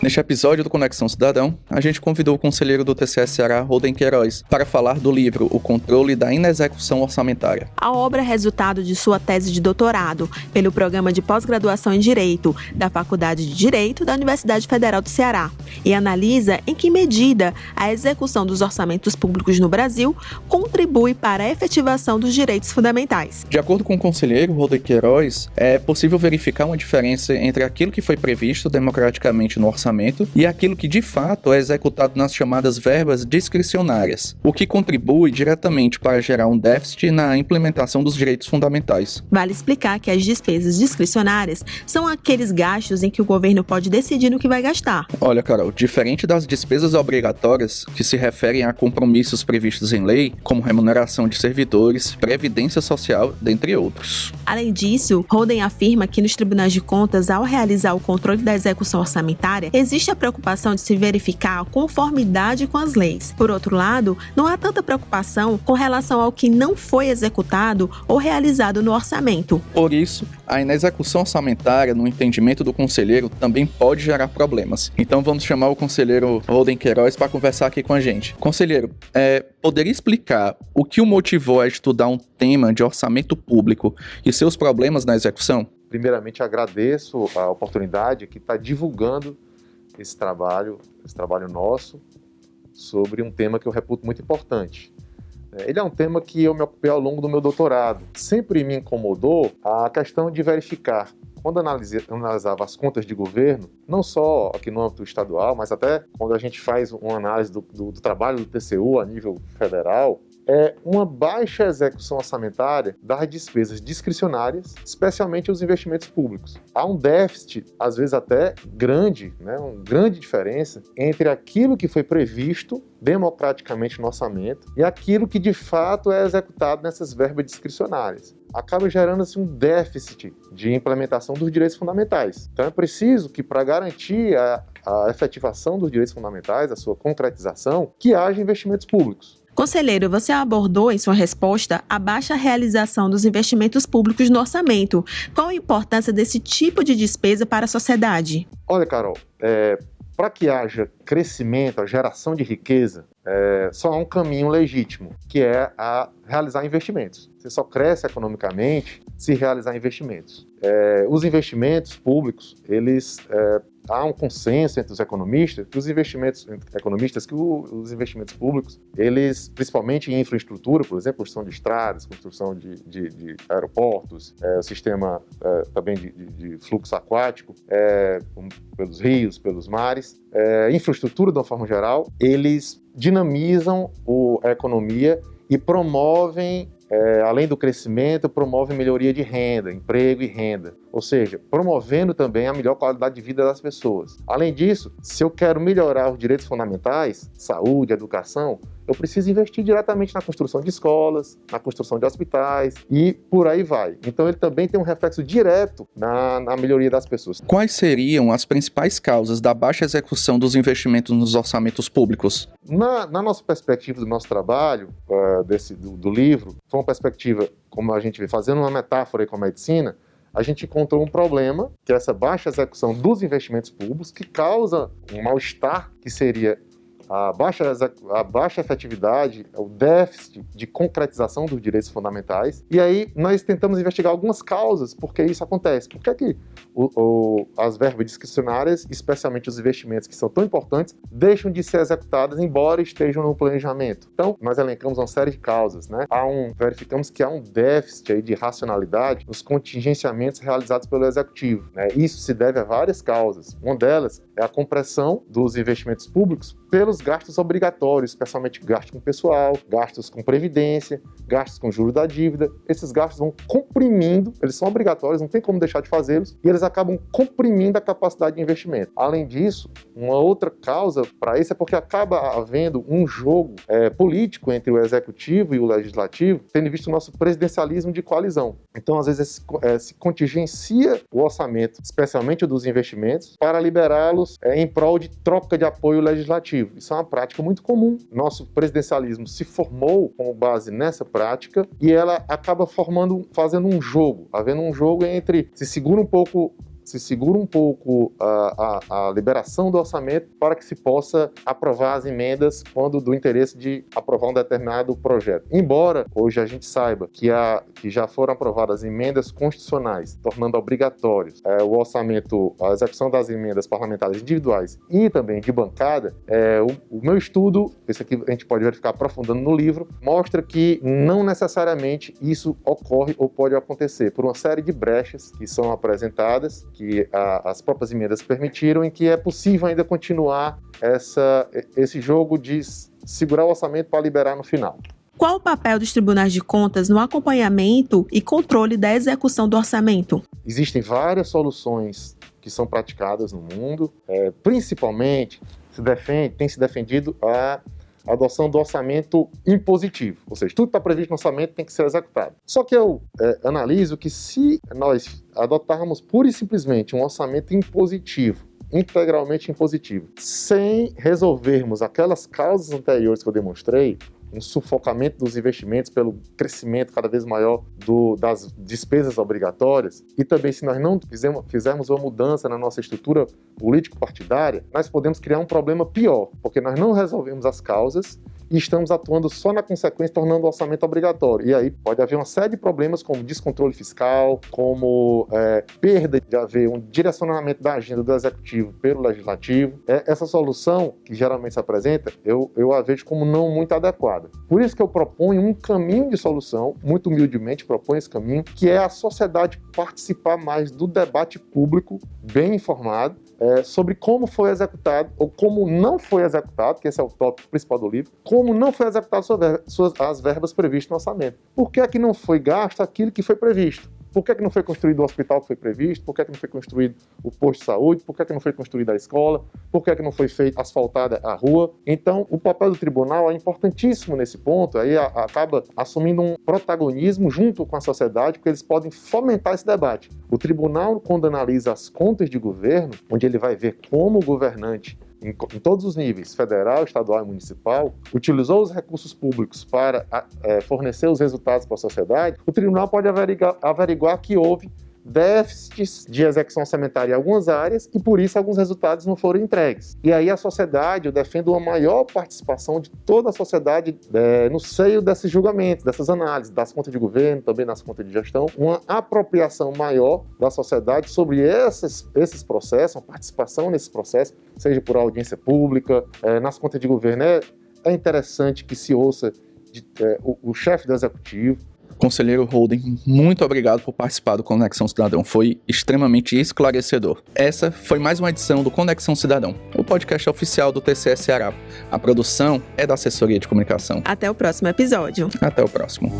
Neste episódio do Conexão Cidadão, a gente convidou o conselheiro do TCS Ceará, Roden Queiroz, para falar do livro O Controle da Inexecução Orçamentária. A obra é resultado de sua tese de doutorado pelo programa de pós-graduação em Direito da Faculdade de Direito da Universidade Federal do Ceará e analisa em que medida a execução dos orçamentos públicos no Brasil contribui para a efetivação dos direitos fundamentais. De acordo com o conselheiro Roden Queiroz, é possível verificar uma diferença entre aquilo que foi previsto democraticamente no orçamento orçamento e aquilo que de fato é executado nas chamadas verbas discricionárias, o que contribui diretamente para gerar um déficit na implementação dos direitos fundamentais. Vale explicar que as despesas discricionárias são aqueles gastos em que o governo pode decidir no que vai gastar. Olha, Carol, diferente das despesas obrigatórias, que se referem a compromissos previstos em lei, como remuneração de servidores, previdência social, dentre outros. Além disso, Holden afirma que nos tribunais de contas, ao realizar o controle da execução orçamentária, existe a preocupação de se verificar a conformidade com as leis. Por outro lado, não há tanta preocupação com relação ao que não foi executado ou realizado no orçamento. Por isso, a inexecução orçamentária, no entendimento do conselheiro, também pode gerar problemas. Então vamos chamar o conselheiro Roden Queiroz para conversar aqui com a gente. Conselheiro, é, poderia explicar o que o motivou a estudar um tema de orçamento público e seus problemas na execução? Primeiramente, agradeço a oportunidade que está divulgando esse trabalho, esse trabalho nosso, sobre um tema que eu reputo muito importante. É, ele é um tema que eu me ocupei ao longo do meu doutorado. Sempre me incomodou a questão de verificar quando analisava as contas de governo, não só aqui no âmbito estadual, mas até quando a gente faz uma análise do, do, do trabalho do TCU a nível federal, é uma baixa execução orçamentária das despesas discricionárias, especialmente os investimentos públicos. Há um déficit, às vezes até grande, né, uma grande diferença entre aquilo que foi previsto democraticamente no orçamento e aquilo que de fato é executado nessas verbas discricionárias. Acaba gerando-se um déficit de implementação dos direitos fundamentais. Então é preciso que, para garantir a, a efetivação dos direitos fundamentais, a sua concretização, que haja investimentos públicos. Conselheiro, você abordou em sua resposta a baixa realização dos investimentos públicos no orçamento. Qual a importância desse tipo de despesa para a sociedade? Olha, Carol, é, para que haja crescimento, a geração de riqueza, é, só há um caminho legítimo, que é a realizar investimentos. Você só cresce economicamente se realizar investimentos. É, os investimentos públicos, eles é, há um consenso entre os economistas que os investimentos economistas que o, os investimentos públicos eles principalmente em infraestrutura por exemplo construção de estradas construção de, de, de aeroportos é, sistema é, também de, de, fluxo aquático é, pelos rios pelos mares é, infraestrutura de uma forma geral eles dinamizam o, a economia e promovem é, além do crescimento, promove melhoria de renda, emprego e renda. Ou seja, promovendo também a melhor qualidade de vida das pessoas. Além disso, se eu quero melhorar os direitos fundamentais, saúde, educação, eu preciso investir diretamente na construção de escolas, na construção de hospitais e por aí vai. Então ele também tem um reflexo direto na, na melhoria das pessoas. Quais seriam as principais causas da baixa execução dos investimentos nos orçamentos públicos? Na, na nossa perspectiva do nosso trabalho, uh, desse, do, do livro, foi uma perspectiva, como a gente vê, fazendo uma metáfora com a medicina, a gente encontrou um problema, que é essa baixa execução dos investimentos públicos, que causa um mal-estar, que seria a baixa, a baixa efetividade, o déficit de concretização dos direitos fundamentais. E aí nós tentamos investigar algumas causas por que isso acontece. Por que, é que o, o, as verbas discricionárias, especialmente os investimentos que são tão importantes, deixam de ser executadas embora estejam no planejamento? Então, nós elencamos uma série de causas. Né? Há um, verificamos que há um déficit aí de racionalidade nos contingenciamentos realizados pelo Executivo. Né? Isso se deve a várias causas. Uma delas é a compressão dos investimentos públicos pelos gastos obrigatórios, especialmente gastos com pessoal, gastos com previdência, gastos com juros da dívida. Esses gastos vão comprimindo, eles são obrigatórios, não tem como deixar de fazê-los, e eles acabam comprimindo a capacidade de investimento. Além disso, uma outra causa para isso é porque acaba havendo um jogo é, político entre o executivo e o legislativo, tendo visto o nosso presidencialismo de coalizão. Então, às vezes, é, se contingencia o orçamento, especialmente o dos investimentos, para liberá-los é, em prol de troca de apoio legislativo. Isso é uma prática muito comum. Nosso presidencialismo se formou com base nessa prática e ela acaba formando, fazendo um jogo, havendo um jogo entre se segura um pouco se segura um pouco a, a, a, liberação do orçamento para que se possa aprovar as emendas quando do interesse de aprovar um determinado projeto. Embora hoje a gente saiba que, a, que já foram aprovadas emendas constitucionais, tornando obrigatórios é, o orçamento, a execução das emendas parlamentares individuais e também de bancada, é, o, o meu estudo, esse aqui a gente pode verificar aprofundando no livro, mostra que não necessariamente isso ocorre ou pode acontecer por uma série de brechas que são apresentadas, que a, as próprias emendas permitiram, em que é possível ainda continuar essa, esse jogo de segurar o orçamento para liberar no final. Qual o papel dos tribunais de contas no acompanhamento e controle da execução do orçamento? Existem várias soluções que são praticadas no mundo, é, principalmente se defende, tem se defendido a adoção do orçamento impositivo, ou seja, tudo que está previsto no orçamento tem que ser executado. Só que eu é, analiso que se nós adotarmos pura e simplesmente um orçamento impositivo, integralmente impositivo, sem resolvermos aquelas causas anteriores que eu demonstrei, um sufocamento dos investimentos pelo crescimento cada vez maior do, das despesas obrigatórias, e também se nós não fizermos, fizermos uma mudança na nossa estrutura político-partidária, nós podemos criar um problema pior, porque nós não resolvemos as causas e estamos atuando só na consequência, tornando o orçamento obrigatório. E aí pode haver uma série de problemas, como descontrole fiscal, como é, perda de haver um direcionamento da agenda do executivo pelo legislativo. É, essa solução, que geralmente se apresenta, eu, eu a vejo como não muito adequada. Por isso que eu proponho um caminho de solução, muito humildemente proponho esse caminho, que é a sociedade participar mais do debate público, bem informado, é, sobre como foi executado ou como não foi executado, que esse é o tópico principal do livro, como não foi executado as verbas previstas no orçamento. Por que é que não foi gasto aquilo que foi previsto? Por que, é que não foi construído o hospital que foi previsto? Por que, é que não foi construído o posto de saúde? Por que, é que não foi construída a escola? Por que, é que não foi feita asfaltada a rua? Então, o papel do tribunal é importantíssimo nesse ponto, aí acaba assumindo um protagonismo junto com a sociedade, porque eles podem fomentar esse debate. O tribunal, quando analisa as contas de governo, onde ele vai ver como o governante em, em, todos os níveis, federal, estadual e municipal, utilizou os recursos públicos para é, fornecer os resultados para a sociedade, o tribunal pode averiguar, averiguar que houve déficits de execução orçamentária em algumas áreas e por isso alguns resultados não foram entregues. E aí a sociedade, eu defendo uma maior participação de toda a sociedade é, no seio desses julgamentos, dessas análises, das contas de governo, também nas contas de gestão, uma apropriação maior da sociedade sobre esses, esses processos, uma participação nesses processos, seja por audiência pública, é, nas contas de governo. É, é interessante que se ouça de, é, o, o chefe do executivo, Conselheiro Holden, muito obrigado por participar do Conexão Cidadão. Foi extremamente esclarecedor. Essa foi mais uma edição do Conexão Cidadão, o podcast oficial do TCS Ceará. A produção é da assessoria de comunicação. Até o próximo episódio. Até o próximo.